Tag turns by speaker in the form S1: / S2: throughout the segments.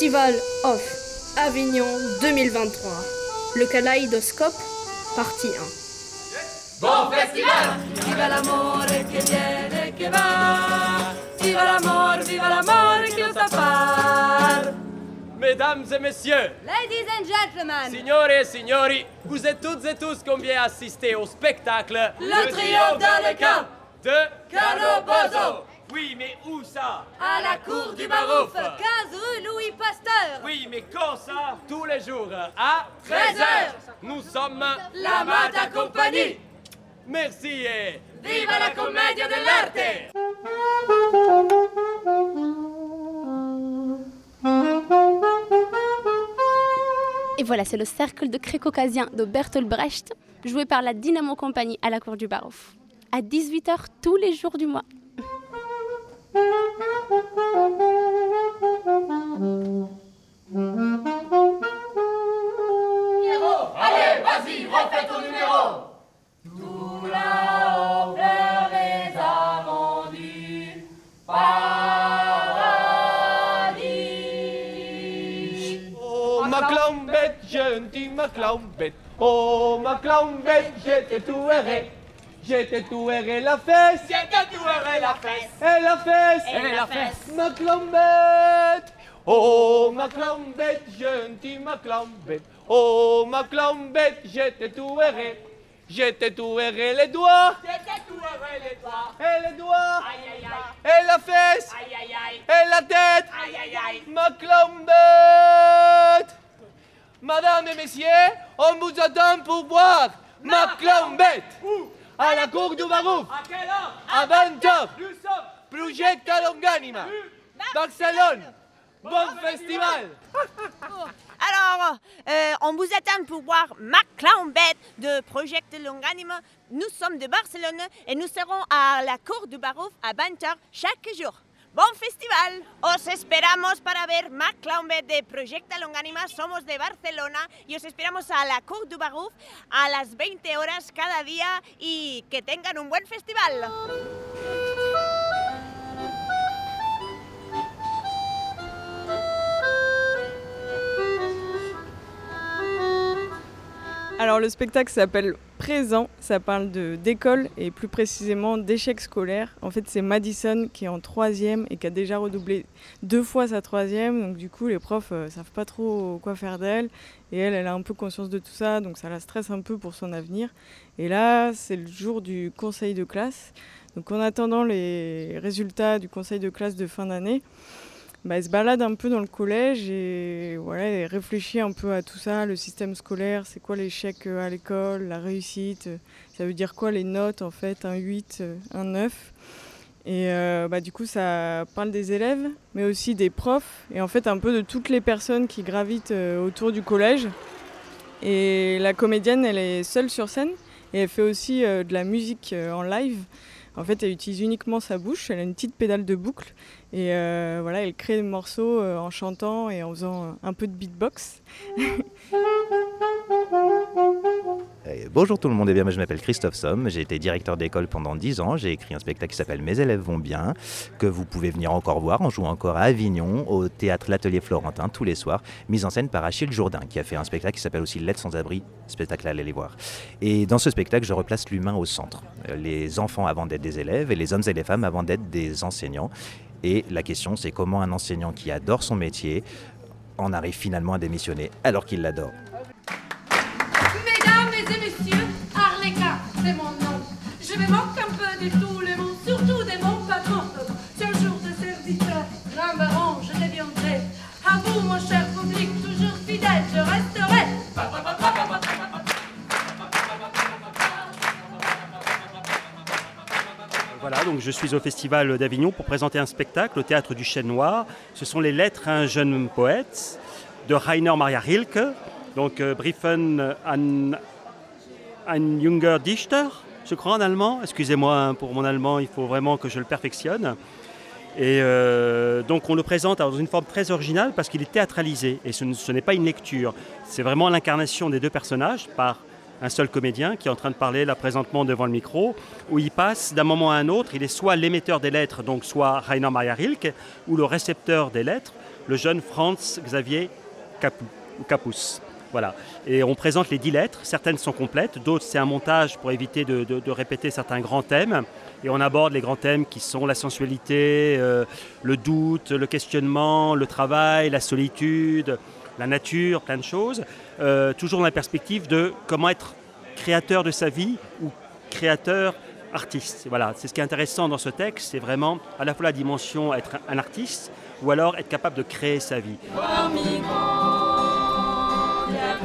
S1: Festival Off Avignon 2023. Le Kaleidoscope, partie 1.
S2: Bon festival! Viva l'amore che viene che va! Viva l'amore, viva l'amore che lo sa far
S3: Mesdames et messieurs,
S4: Ladies and gentlemen,
S3: signore et signori, vous êtes toutes et tous combien assistés au spectacle
S2: Le triomphe dans le camp
S3: de
S2: Carlo Bozo
S3: Oui, mais où ça?
S2: À la cour du Barouf
S4: 15 rue Louis Pasteur.
S3: Oui, mais quand ça? Tous les jours, à
S2: 13 heures.
S3: Nous sommes
S2: La Mata Compagnie.
S3: Merci et
S2: Viva la commedia dell'arte.
S5: Et voilà, c'est le cercle de Crécaucasien de Bertolt Brecht, joué par la Dynamo Compagnie à la cour du Barouf. À 18h tous les jours du mois.
S2: Allez, vas-y, refais ton numéro Tout là-haut vers les amants du paradis
S3: Oh ma clombette, je dis ma clombette. Oh ma clombette, je t'ai tout erré. Je t'ai tout erré la fesse.
S2: La fesse
S3: Et la fesse.
S2: Et la fesse
S3: Ma clombette. Oh ma clombette, je dis ma clombette. Oh ma clombette, je t'ai tout erré. Je t'ai tout erré les doigts.
S2: Je te tuerai les doigts
S3: Et les doigts.
S2: Aïe aïe aïe
S3: Et la fesse.
S2: Aïe aïe aïe
S3: Et la tête.
S2: Aïe aïe aïe
S3: Ma clombette Madame et messieurs, on vous attend pour voir ma clombette À la cour du Barouf,
S2: À quelle heure
S3: à 20h,
S2: Nous sommes.
S3: Projecta Longanima, Barcelone, bon festival.
S6: Alors, euh, on vous attend pour voir Mac Clownbet de Project Longanima. Nous sommes de Barcelone et nous serons à la cour du Barouf à 20h chaque jour. Bon festival! Os esperamos para ver Mac Clownbet de Project Longanima. Somos de Barcelona y os esperamos a la cour du Barouf a las 20 horas cada día y que tengan un buen festival.
S7: Alors le spectacle s'appelle Présent, ça parle d'école et plus précisément d'échecs scolaires. En fait c'est Madison qui est en troisième et qui a déjà redoublé deux fois sa troisième, donc du coup les profs ne savent pas trop quoi faire d'elle et elle, elle a un peu conscience de tout ça, donc ça la stresse un peu pour son avenir. Et là c'est le jour du conseil de classe, donc en attendant les résultats du conseil de classe de fin d'année, bah, elle se balade un peu dans le collège et voilà, elle réfléchit un peu à tout ça, le système scolaire, c'est quoi l'échec euh, à l'école, la réussite, euh, ça veut dire quoi les notes en fait, un 8, euh, un 9. Et bah, du coup, ça parle des élèves, mais aussi des profs, et en fait un peu de toutes les personnes qui gravitent autour du collège. Et la comédienne, elle est seule sur scène, et elle fait aussi de la musique en live. En fait, elle utilise uniquement sa bouche, elle a une petite pédale de boucle, et euh, voilà, elle crée des morceaux euh, en chantant et en faisant euh, un peu de beatbox.
S8: Bonjour tout le monde, et bien, moi, je m'appelle Christophe Somme, j'ai été directeur d'école pendant 10 ans, j'ai écrit un spectacle qui s'appelle Mes élèves vont bien, que vous pouvez venir encore voir, on joue encore à Avignon, au théâtre L'Atelier Florentin, tous les soirs, mise en scène par Achille Jourdain, qui a fait un spectacle qui s'appelle aussi L'aide sans abri, spectacle à aller voir. Et dans ce spectacle, je replace l'humain au centre, Euh, les enfants avant d'être des élèves, et les hommes et les femmes avant d'être des enseignants. Et la question, c'est comment un enseignant qui adore son métier en arrive finalement à démissionner alors qu'il l'adore.
S9: Messieurs, Arlequin, c'est mon nom. Je me moque un peu de tout le monde, surtout de mon patron. Si un jour de serviteur, grand baron, je deviendrai. À vous, mon cher public, toujours fidèle, je resterai.
S10: Voilà, donc je suis au Festival d'Avignon pour présenter un spectacle au Théâtre du Chêne Noir. Ce sont les lettres à un jeune poète de Rainer Maria Rilke, donc euh, Briefen an ein junger Dichter, je crois en allemand. Excusez-moi hein, pour mon allemand, il faut vraiment que je le perfectionne. Et euh, donc on le présente dans une forme très originale parce qu'il est théâtralisé et ce, ne- ce n'est pas une lecture. C'est vraiment l'incarnation des deux personnages par un seul comédien qui est en train de parler là présentement devant le micro, où il passe d'un moment à un autre. Il est soit l'émetteur des lettres, donc soit Rainer Maria Rilke, ou le récepteur des lettres, le jeune Franz Xavier Capus. Voilà. Et on présente les dix lettres, certaines sont complètes, d'autres c'est un montage pour éviter de, répéter certains grands thèmes. Et on aborde les grands thèmes qui sont la sensualité, euh, le doute, le questionnement, le travail, la solitude, la nature, plein de choses. Euh, toujours dans la perspective de comment être créateur de sa vie ou créateur artiste. Voilà, c'est ce qui est intéressant dans ce texte, c'est vraiment à la fois la dimension être un artiste ou alors être capable de créer sa vie.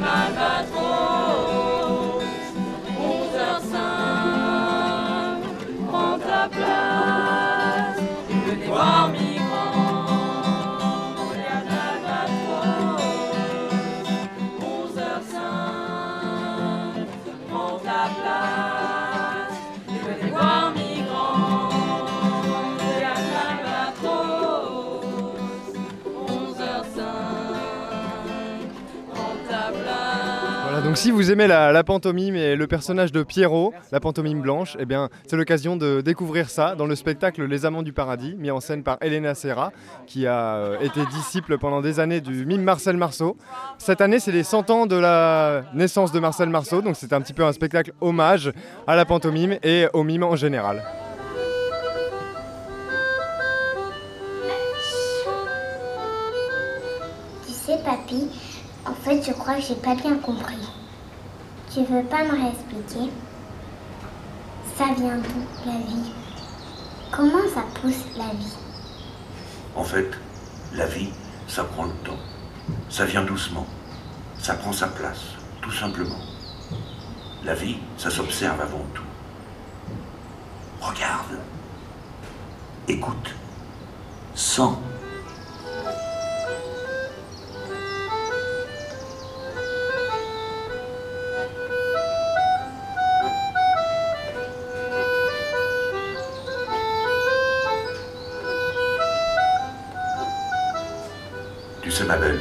S10: my battle.
S11: Donc si vous aimez la, pantomime et le personnage de Pierrot, la pantomime blanche, eh bien c'est l'occasion de découvrir ça dans le spectacle Les Amants du Paradis, mis en scène par Elena Serra, qui a euh, été disciple pendant des années du mime Marcel Marceau. Cette année, c'est les 100 ans de la naissance de Marcel Marceau, donc c'est un petit peu un spectacle hommage à la pantomime et au mime en général.
S12: Tu sais, papy, en fait, je crois que j'ai pas bien compris. Tu veux pas me réexpliquer? Ça vient d'où, la vie? Comment ça pousse la vie?
S13: En fait, la vie, ça prend le temps. Ça vient doucement. Ça prend sa place, tout simplement. La vie, ça s'observe avant tout. Regarde. Écoute. Sens. Ma belle,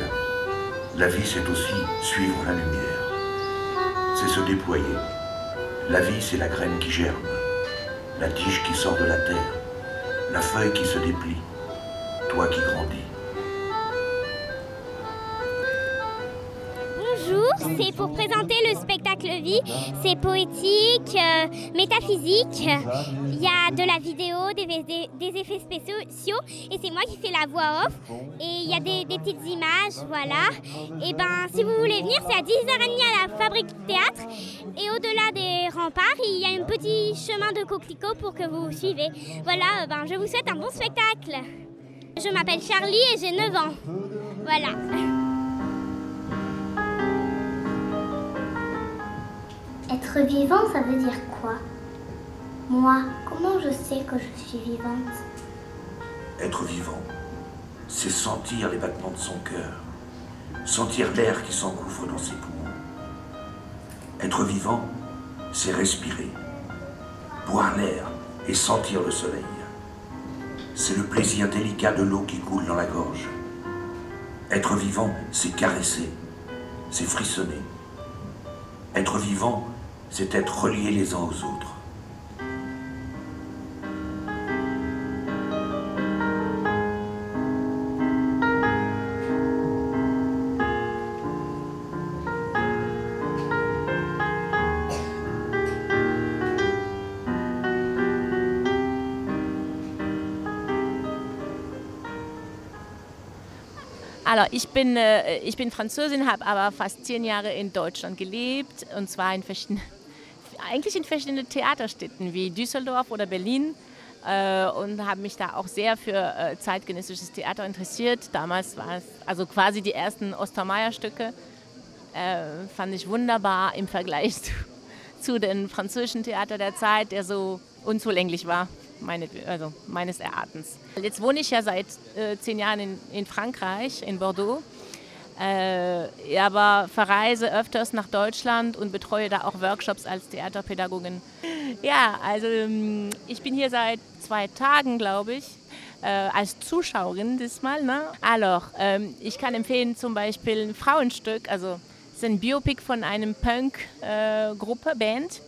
S13: la vie c'est aussi suivre la lumière. C'est se déployer. La vie c'est la graine qui germe, la tige qui sort de la terre, la feuille qui se déplie, toi qui grandis.
S14: C'est pour présenter le spectacle vie. C'est poétique, euh, métaphysique. Il y a de la vidéo, des, effets spéciaux et c'est moi qui fais la voix off. Et il y a des, petites images, voilà. Et ben, si vous voulez venir, c'est à 10h30 à la Fabrique Théâtre. Et au-delà des remparts, il y a un petit chemin de coquelicot pour que vous suivez. Voilà, ben, je vous souhaite un bon spectacle. Je m'appelle Charlie et j'ai 9 ans. Voilà.
S12: Être vivant, ça veut dire quoi? Moi, comment je sais que je suis vivante?
S13: Être vivant, c'est sentir les battements de son cœur, sentir l'air qui s'engouffre dans ses poumons. Être vivant, c'est respirer, boire l'air et sentir le soleil. C'est le plaisir délicat de l'eau qui coule dans la gorge. Être vivant, c'est caresser, c'est frissonner. Être vivant, c'est être reliés les uns aux autres.
S15: Also ich bin, äh, ich bin Französin, habe aber fast zehn Jahre in Deutschland gelebt und zwar in verschiedenen eigentlich in verschiedenen Theaterstädten wie Düsseldorf oder Berlin äh, und habe mich da auch sehr für äh, zeitgenössisches Theater interessiert. Damals war es also quasi die ersten Ostermeier-Stücke. Äh, fand ich wunderbar im Vergleich zu, zu dem französischen Theater der Zeit, der so unzulänglich war, meine, also meines Erachtens. Jetzt wohne ich ja seit äh, zehn Jahren in, in Frankreich, in Bordeaux äh, aber verreise öfters nach Deutschland und betreue da auch Workshops als Theaterpädagogin. Ja, also ähm, ich bin hier seit zwei Tagen, glaube ich. Äh, als Zuschauerin diesmal. Ne? Alors, ähm, ich kann empfehlen zum Beispiel ein Frauenstück, also es ist ein Biopic von einem Punk-Gruppe, äh, Band.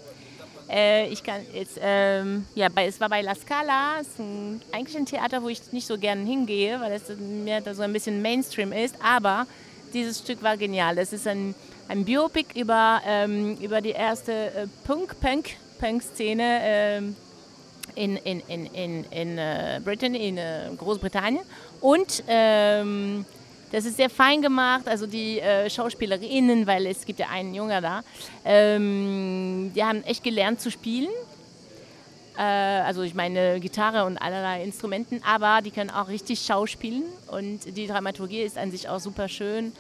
S15: Äh, ich kann jetzt, ähm, ja, bei, es war bei La Scala, ist ein, eigentlich ein Theater, wo ich nicht so gerne hingehe, weil es mehr so ein bisschen Mainstream ist, aber dieses Stück war genial. Es ist ein, ein Biopic über, ähm, über die erste äh, Punk-Punk-Punk-Szene ähm, in, in, in, in, in äh, Britain, in äh, Großbritannien und ähm, das ist sehr fein gemacht, also die äh, Schauspielerinnen, weil es gibt ja einen Junger da, ähm, die haben echt gelernt zu spielen. Äh, also ich meine Gitarre und allerlei Instrumenten, aber die können auch richtig schauspielen und die Dramaturgie ist an sich auch super schön.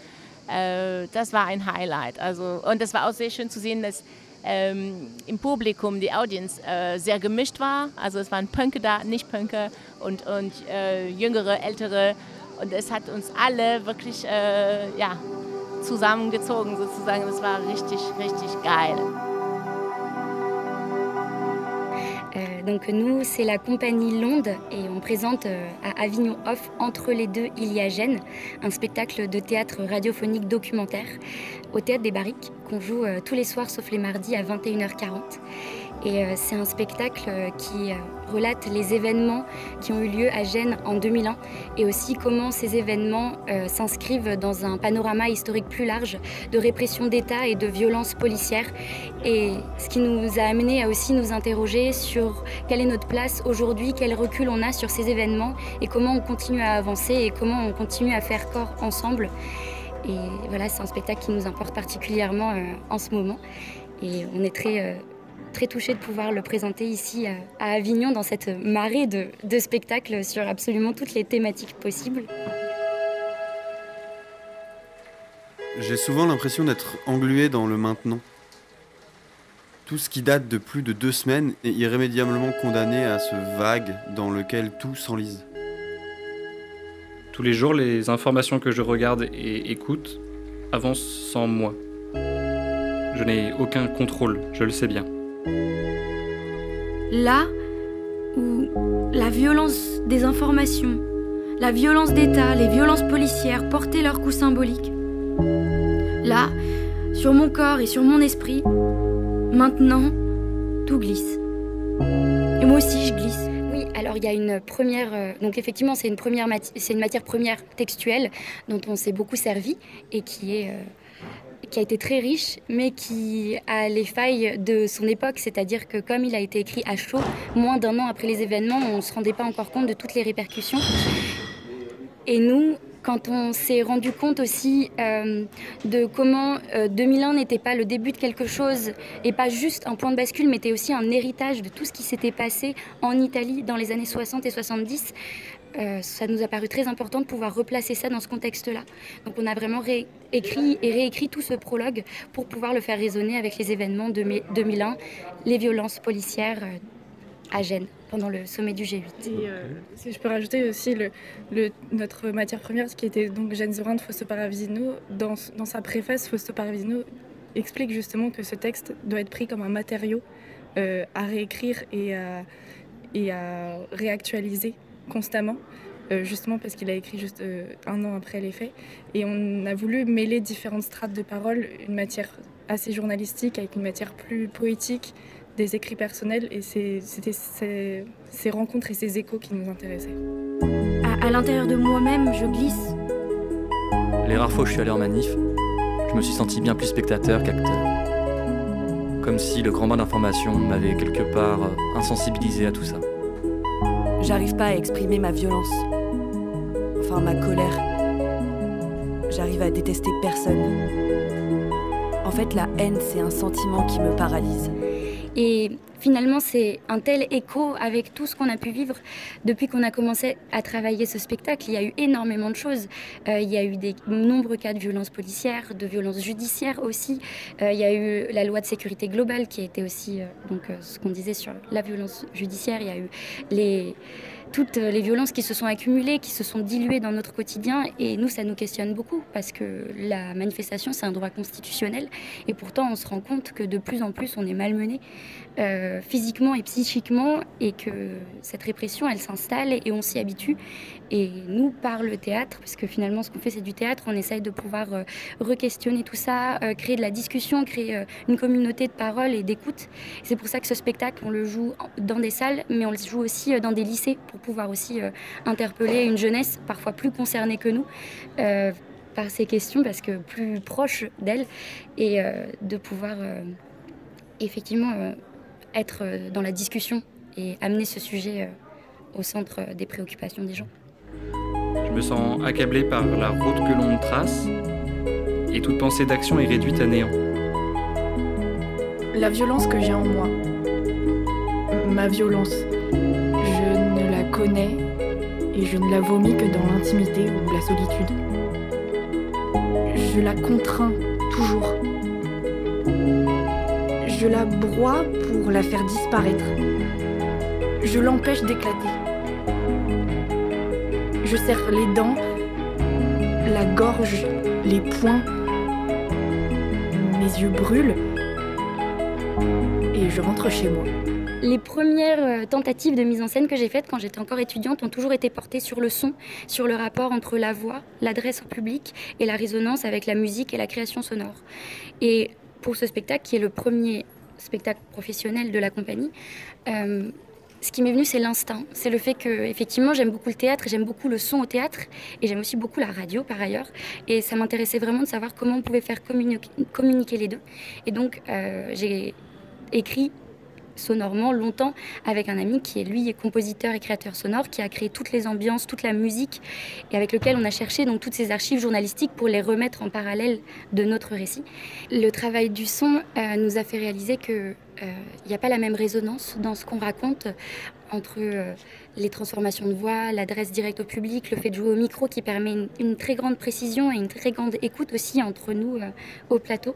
S15: Äh, das war ein Highlight. Also, und es war auch sehr schön zu sehen, dass ähm, im Publikum die Audience äh, sehr gemischt war. Also es waren Punker da, nicht Punker und, und äh, jüngere, ältere. Und es hat uns alle wirklich äh, ja, zusammengezogen sozusagen. Das war richtig, richtig geil.
S16: Donc nous, c'est la compagnie Londe et on présente euh, à Avignon Off, entre les deux, il y a Gênes, un spectacle de théâtre radiophonique documentaire au Théâtre des Barriques qu'on joue euh, tous les soirs sauf les mardis à 21h40. Et euh, c'est un spectacle euh, qui euh, relate les événements qui ont eu lieu à Gênes en 2001 et aussi comment ces événements s'inscrivent dans un panorama historique plus large de répression d'État et de violences policières. Et ce qui nous a amené à aussi nous interroger sur quelle est notre place aujourd'hui, quel recul on a sur ces événements et comment on continue à avancer et comment on continue à faire corps ensemble. Et voilà, c'est un spectacle qui nous importe particulièrement en ce moment. Et on est très, très touchés de pouvoir le présenter ici à, à Avignon dans cette marée de, de spectacles sur absolument toutes les thématiques possibles.
S17: J'ai souvent l'impression d'être englué dans le maintenant. Tout ce qui date de plus de deux semaines est irrémédiablement condamné à ce vague dans lequel tout s'enlise.
S18: Tous les jours, les informations que je regarde et écoute avancent sans moi. Je n'ai aucun contrôle, je le sais bien.
S19: Là où la violence des informations, la violence d'État, les violences policières portaient leur coup symbolique. Là, sur mon corps et sur mon esprit, maintenant, tout glisse. Et moi aussi, je glisse.
S16: Oui, alors il y a une première. euh, donc effectivement, c'est une, matière première textuelle dont on s'est beaucoup servi et qui est. euh, qui a été très riche, mais qui a les failles de son époque, c'est-à-dire que comme il a été écrit à chaud, moins d'un an après les événements, on ne se rendait pas encore compte de toutes les répercussions. Et nous, quand on s'est rendu compte aussi euh, de comment euh, 2001 n'était pas le début de quelque chose et pas juste un point de bascule, mais était aussi un héritage de tout ce qui s'était passé en Italie dans les années 60 et 70, euh, ça nous a paru très important de pouvoir replacer ça dans ce contexte-là. Donc on a vraiment écrit et réécrit tout ce prologue pour pouvoir le faire résonner avec les événements de mai- 2001, les violences policières euh, à Gênes pendant le sommet du G8.
S20: Et euh, si je peux rajouter aussi notre matière première, ce qui était donc Jeanne Zorin de Fausto Paravizino, dans, sa préface, Fausto Paravizino explique justement que ce texte doit être pris comme un matériau à réécrire et à réactualiser constamment, euh, justement parce qu'il a écrit juste euh, un an après les faits. Et on a voulu mêler différentes strates de paroles, une matière assez journalistique avec une matière plus poétique, des écrits personnels, et c'était ces, ces rencontres et ces échos qui nous intéressaient.
S19: À, à l'intérieur de moi-même, je glisse.
S21: Les rares fois où je suis allé en manif, je me suis senti bien plus spectateur qu'acteur. Comme si le grand bain d'informations m'avait quelque part insensibilisé à tout ça.
S22: J'arrive pas à exprimer ma violence. Enfin, ma colère. J'arrive à détester personne. En fait, la haine, c'est un sentiment qui me paralyse.
S16: Et finalement, c'est un tel écho avec tout ce qu'on a pu vivre depuis qu'on a commencé à travailler ce spectacle. Il y a eu énormément de choses. Euh, il y a eu des nombreux cas de violences policières, de violences judiciaires aussi. Euh, il y a eu la loi de sécurité globale qui été aussi, euh, donc, ce qu'on disait sur la violence judiciaire. Il y a eu les toutes les violences qui se sont accumulées, qui se sont diluées dans notre quotidien. Et nous, ça nous questionne beaucoup parce que la manifestation, c'est un droit constitutionnel. Et pourtant, on se rend compte que de plus en plus, on est malmené. Euh, euh, physiquement et psychiquement et que cette répression, elle s'installe et on s'y habitue. Et nous, par le théâtre, parce que finalement ce qu'on fait c'est du théâtre, on essaye de pouvoir euh, re-questionner tout ça, euh, créer de la discussion, créer une communauté de parole et d'écoute. C'est pour ça que ce spectacle, on le joue dans des salles, mais on le joue aussi dans des lycées pour pouvoir aussi interpeller une jeunesse parfois plus concernée que nous par ces questions parce que plus proche d'elle et de pouvoir effectivement euh, être euh, dans la discussion et amener ce sujet euh, au centre des préoccupations des gens.
S18: Je me sens accablé par la route que l'on trace et toute pensée d'action est réduite à néant.
S20: La violence que j'ai en moi, ma violence, je ne la connais et je ne la vomis que dans l'intimité ou la solitude. Je la contrains toujours je la broie pour la faire disparaître. Je l'empêche d'éclater. Je serre les dents, la gorge, les poings. Mes yeux brûlent et je rentre chez moi.
S16: Les premières euh, tentatives de mise en scène que j'ai faites quand j'étais encore étudiante ont toujours été portées sur le son, sur le rapport entre la voix, l'adresse au public et la résonance avec la musique et la création sonore. Et pour ce spectacle, qui est le premier spectacle professionnel de la compagnie, euh, ce qui m'est venu, c'est l'instinct. C'est le fait que, effectivement, j'aime beaucoup le théâtre, j'aime beaucoup le son au théâtre, et j'aime aussi beaucoup la radio par ailleurs. Et ça m'intéressait vraiment de savoir comment on pouvait faire communiquer, les deux. Et donc, euh, j'ai écrit sonorement longtemps avec un ami qui est lui compositeur et créateur sonore, qui a créé toutes les ambiances, toute la musique, et avec lequel on a cherché donc toutes ces archives journalistiques pour les remettre en parallèle de notre récit. Le travail du son euh, nous a fait réaliser que il euh, n'y a pas la même résonance dans ce qu'on raconte entre euh, les transformations de voix, l'adresse directe au public, le fait de jouer au micro qui permet une, très grande précision et une très grande écoute aussi entre nous au plateau.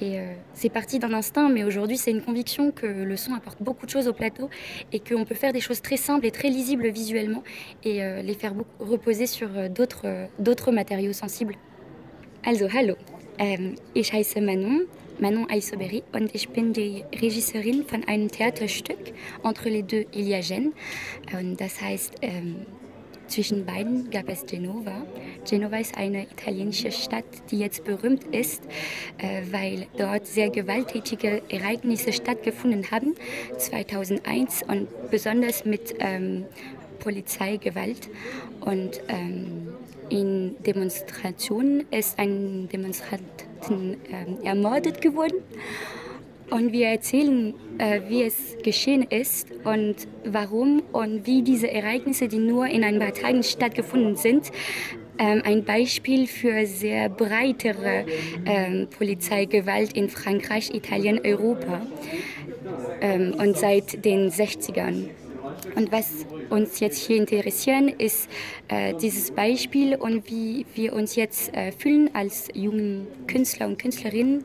S16: Et euh, c'est parti d'un instinct, mais aujourd'hui c'est une conviction que le son apporte beaucoup de choses au plateau et qu'on peut faire des choses très simples et très lisibles visuellement et euh, les faire reposer sur euh, d'autres matériaux sensibles. Also, hallo. Ähm, ich heiße Manon, Manon Aisoberi, und ich bin die Regisseurin von einem Theaterstück. Entre les deux, il y a Gênes. Das heißt, ähm, Zwischen beiden gab es Genova. Genova ist eine italienische Stadt, die jetzt berühmt ist, äh, weil dort sehr gewalttätige Ereignisse stattgefunden haben, 2001 und besonders mit ähm, Polizeigewalt. Und ähm, in Demonstrationen ist ein Demonstrant ähm, ermordet geworden. Und wir erzählen, äh, wie es geschehen ist und warum und wie diese Ereignisse, die nur in ein paar Tagen stattgefunden sind, ähm, ein Beispiel für sehr breitere ähm, Polizeigewalt in Frankreich, Italien, Europa ähm, und seit den 60ern. Und was uns jetzt hier interessieren, ist äh, dieses Beispiel und wie wir uns jetzt äh, fühlen als jungen Künstler und Künstlerinnen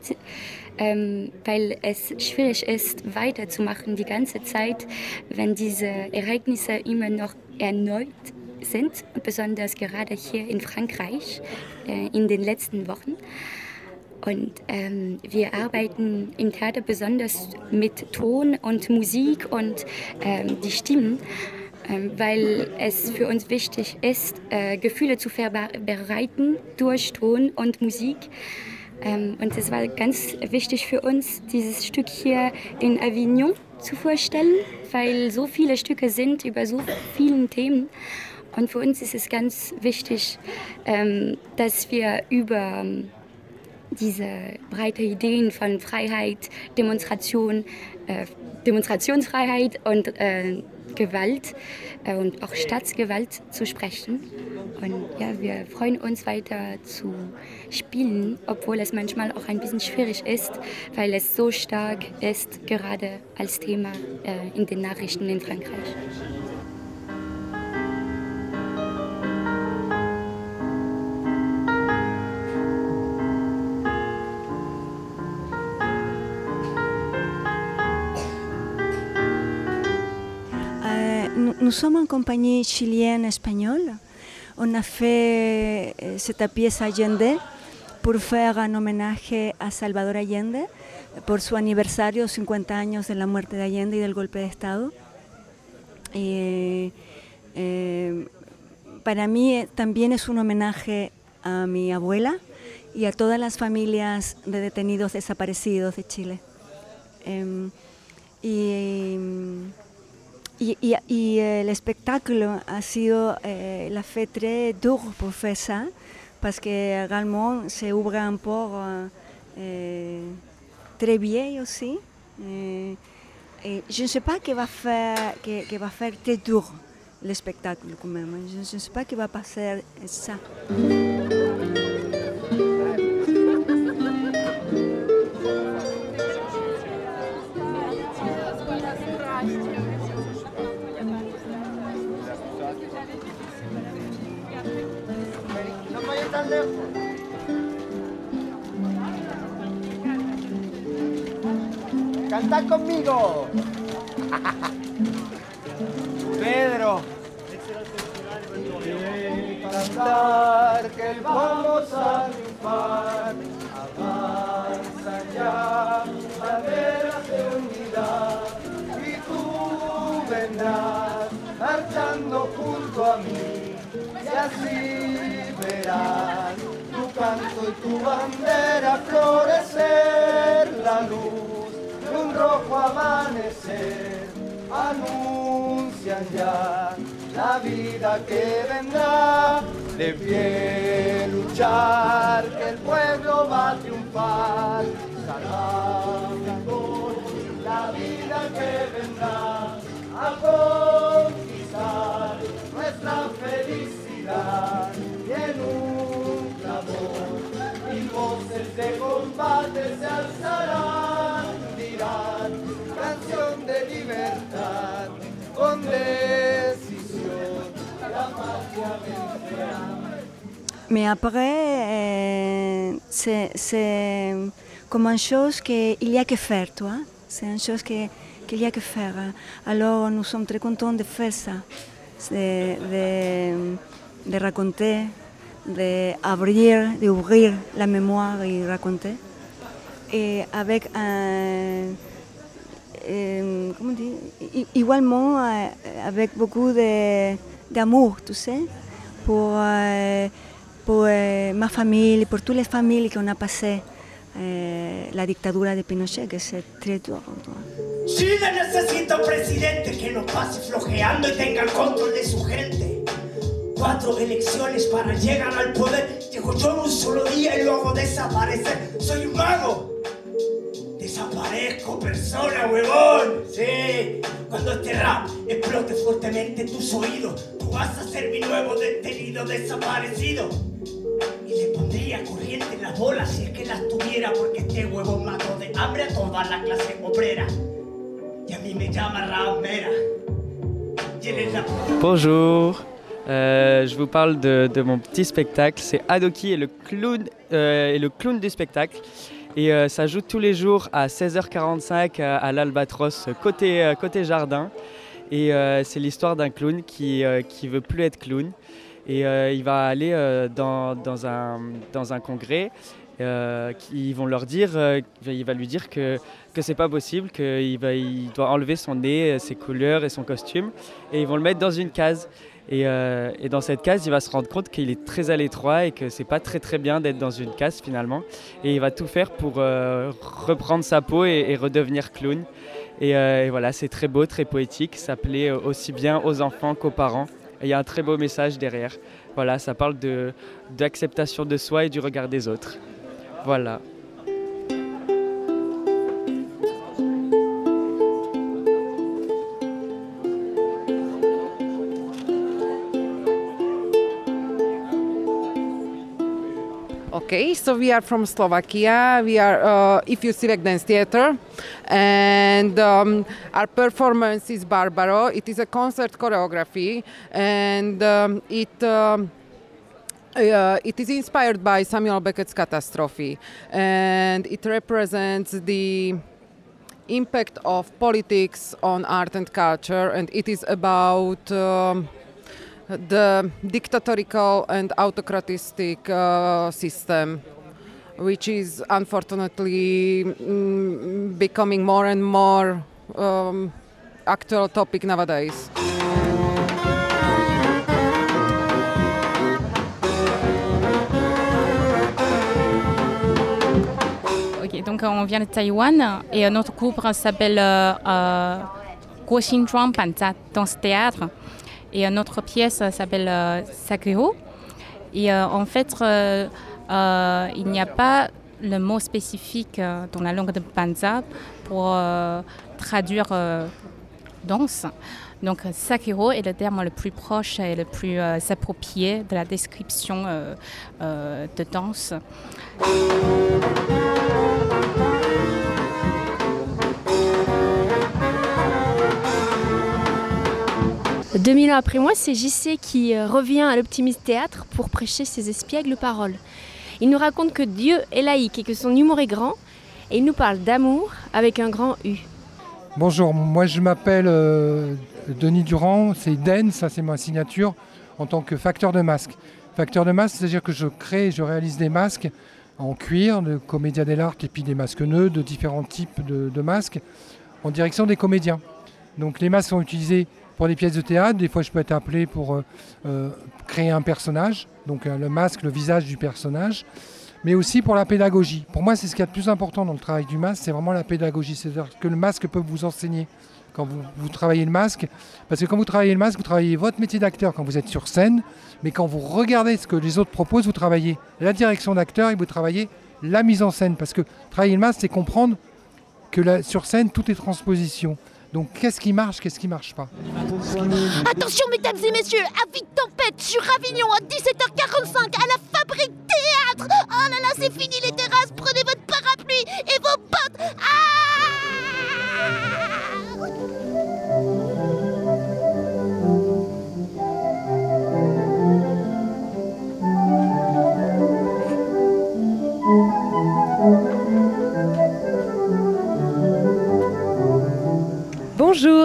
S16: ähm, weil es schwierig ist, weiterzumachen die ganze Zeit, wenn diese Ereignisse immer noch erneut sind, besonders gerade hier in Frankreich äh, in den letzten Wochen. Und ähm, wir arbeiten im Theater besonders mit Ton und Musik und ähm, die Stimmen, ähm, weil es für uns wichtig ist, äh, Gefühle zu verbreiten durch Ton und Musik. Ähm, und es war ganz wichtig für uns, dieses Stück hier in Avignon zu vorstellen, weil so viele Stücke sind über so viele Themen. Und für uns ist es ganz wichtig, ähm, dass wir über ähm, diese breite Ideen von Freiheit, Demonstration, äh, Demonstrationsfreiheit und äh, Gewalt äh, und auch Staatsgewalt zu sprechen. Und ja, wir freuen uns weiter zu spielen, obwohl es manchmal auch ein bisschen schwierig ist, weil es so stark ist, gerade als Thema äh, in den Nachrichten in Frankreich.
S23: Nous sommes en compagnie chilienne-espagnole. On a fait cette pièce Allende pour faire un hommage à Salvador Allende por su aniversario, 50 años de la muerte de Allende y del golpe de Estado. Eh, eh, para mí eh, también es un homenaje a mi abuela y a todas las familias de detenidos desaparecidos de Chile. Em, y, y, el espectáculo a sido eh, la fait très dur pour faire ça, parce que également c'est ouvre un peu euh, très vieille aussi. Euh, je ne sais pas qui va faire, qui va faire très dur le spectacle quand même. Je ne sais pas qui va passer ça.
S24: Canta conmigo. Pedro. Cantar que vamos a triunfar. Avanza ya, banderas de unidad. Y tú vendrás marchando junto a mí. Y así verás canto y tu bandera florecer la luz de un rojo amanecer. Anuncian ya la vida que vendrá de pie luchar que el pueblo va a triunfar. Salvando la vida que vendrá a conquistar nuestra felicidad de combate se alzarán dirán canción de libertad con decisión la patria vencerá
S23: Mais après, euh, c'est- comme une chose qu'il y a que faire, toi. C'est une chose qu'il y a que faire. Alors, nous sommes très contents de faire ça, de, de raconter, d'ouvrir, d'ouvrir la mémoire et raconter. Et avec un. euh, comment dire I- Igualement, euh, avec beaucoup de- d'amour, tu sais, pour, euh, pour euh, ma famille, euh, la dictadura de Pinochet, que c'est très dur.
S25: Chile necesita un presidente que no pase flojeando y tenga el control de su gente. Cuatro elecciones para llegar al poder. Llego yo en un solo día y lo hago desaparecer. Soy un mago. Desaparezco persona, huevón. Sí. Cuando este rap explote fuertemente tus oídos, tú vas a ser mi nuevo detenido desaparecido. Y le pondría corriente en las bolas si es que las tuviera, porque este huevón mató de hambre a toda la clase obrera. Y a mí me llama ramera.
S26: Bonjour, Euh, je vous parle de, mon petit spectacle. C'est Adoki et le clown, euh, et le clown du spectacle. Et euh, ça joue tous les jours à 16h45 à, l'Albatros, côté, jardin. Et c'est l'histoire d'un clown qui, qui veut plus être clown. Et il va aller dans, dans, un, dans un congrès. euh, vont leur dire, il va lui dire que, que c'est pas possible, qu'il il doit enlever son nez, ses couleurs et son costume. Et ils vont le mettre dans une case. Et, euh, et dans cette case, il va se rendre compte qu'il est très à l'étroit et que c'est pas très très bien d'être dans une case finalement. Et il va tout faire pour euh, reprendre sa peau et, redevenir clown. Et, euh, et voilà, c'est très beau, très poétique. Ça plaît aussi bien aux enfants qu'aux parents. Et il y a un très beau message derrière. Voilà, ça parle d'acceptation de soi et du regard des autres. Voilà.
S27: Okay, so we are from Slovakia. We are uh, Ifjusivek Dance Theater, and um, our performance is Barbaro. It is a concert choreography, and um, it. Um, uh, it is inspired by Samuel Beckett's Catastrophe, and it represents the impact of politics on art and culture, and it is about um, the dictatorial and autocratic uh, system which is unfortunately mm, becoming more and more um, actual topic nowadays.
S14: Ok, donc on vient de Taïwan et notre s'appelle euh, euh, dans ce théâtre. Et notre pièce s'appelle euh, Sakuro. Et euh, en fait, euh, euh, il n'y a pas le mot spécifique euh, dans la langue de Panza pour euh, traduire euh, danse. Donc Sakiro est le terme le plus proche et le plus euh, approprié de la description euh, euh, de danse.
S19: « 2000 ans après moi, c'est JC qui euh, revient à l'Optimiste Théâtre pour prêcher ses espiègles paroles. Il nous raconte que Dieu est laïque et que son humour est grand, et il nous parle d'amour avec un grand U.
S28: Bonjour, moi je m'appelle euh, Denis Durand, c'est Den, ça c'est ma signature, en tant que facteur de masque. Facteur de masque, c'est-à-dire que je crée, je réalise des masques en cuir, de comédia dell'arte et puis des masques nœuds, de différents types de, de masques, en direction des comédiens. Donc les masques sont utilisés pour des pièces de théâtre, des fois je peux être appelé pour euh, euh, créer un personnage, donc euh, le masque, le visage du personnage, mais aussi pour la pédagogie. Pour moi, c'est ce qui est le plus important dans le travail du masque, c'est vraiment la pédagogie, c'est-à-dire que le masque peut vous enseigner quand vous, travaillez le masque, parce que quand vous travaillez le masque, vous travaillez votre métier d'acteur quand vous êtes sur scène, mais quand vous regardez ce que les autres proposent, vous travaillez la direction d'acteur et vous travaillez la mise en scène, parce que travailler le masque, c'est comprendre que sur scène, tout est transposition. Donc qu'est-ce qui marche, qu'est-ce qui marche pas?
S29: Attention mesdames et messieurs, avis de tempête sur Avignon à 17h45 à la Fabrique Théâtre. Oh là là, c'est fini les terrasses, prenez votre parapluie et vos potes
S30: Bonjour,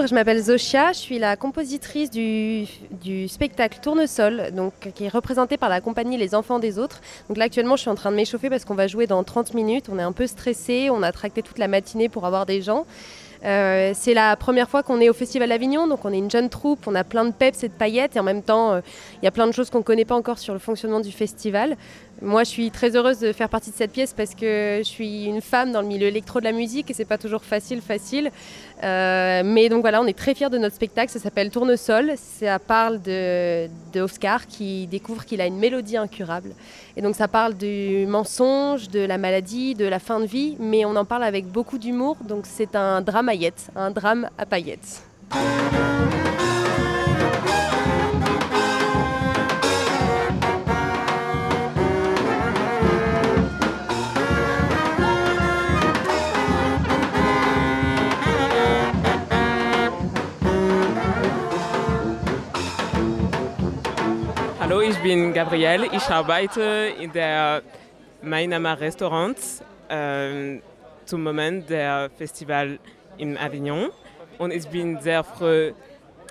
S30: je m'appelle Zosia, je suis la compositrice du, spectacle Tournesol, donc, qui est représenté par la compagnie Les Enfants des Autres. Donc là actuellement je suis en train de m'échauffer parce qu'on va jouer dans 30 minutes, on est un peu stressé, on a tracté toute la matinée pour avoir des gens. Euh, c'est la première fois qu'on est au Festival d'Avignon, donc on est une jeune troupe, on a plein de peps et de paillettes, et en même temps, euh, il y a plein de choses qu'on ne connaît pas encore sur le fonctionnement du festival. Moi, je suis très heureuse de faire partie de cette pièce parce que je suis une femme dans le milieu électro de la musique et c'est pas toujours facile, facile. Euh, mais donc voilà, on est très fiers de notre spectacle. Ça s'appelle Tournesol. Ça parle de, de Oscar qui découvre qu'il a une mélodie incurable. Et donc ça parle du mensonge, de la maladie, de la fin de vie, mais on en parle avec beaucoup d'humour. Donc c'est un dramaillette, un drame à paillettes.
S25: Bin Gabriel. Ich arbeite in der Mainama Restaurant ähm, zum Moment der Festival in Avignon und ich bin sehr froh,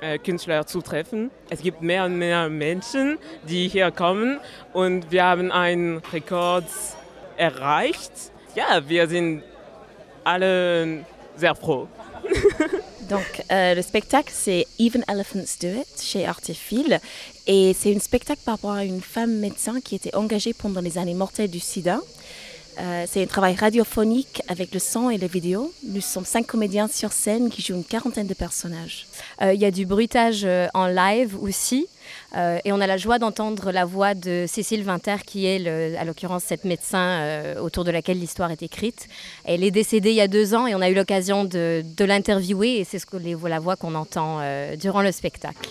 S25: äh, Künstler zu treffen. Es gibt mehr und mehr Menschen, die hier kommen und wir haben einen Rekord erreicht. Ja, wir sind alle sehr froh.
S31: Donc, euh, le spectacle, c'est Even Elephants Do It chez Artifil. Et c'est un spectacle par rapport à une femme médecin qui était engagée pendant les années mortelles du sida. Euh, c'est un travail radiophonique avec le son et les vidéos. Nous sommes cinq comédiens sur scène qui jouent une quarantaine de personnages. Euh, Il y a du bruitage euh, en live aussi. Et on a la joie d'entendre la voix de Cécile Vinter, qui est, à l'occurrence, cette médecin autour de laquelle l'histoire est écrite. Elle est décédée il y a deux ans et on a eu l'occasion de, l'interviewer et c'est ce que la voix qu'on entend durant le spectacle.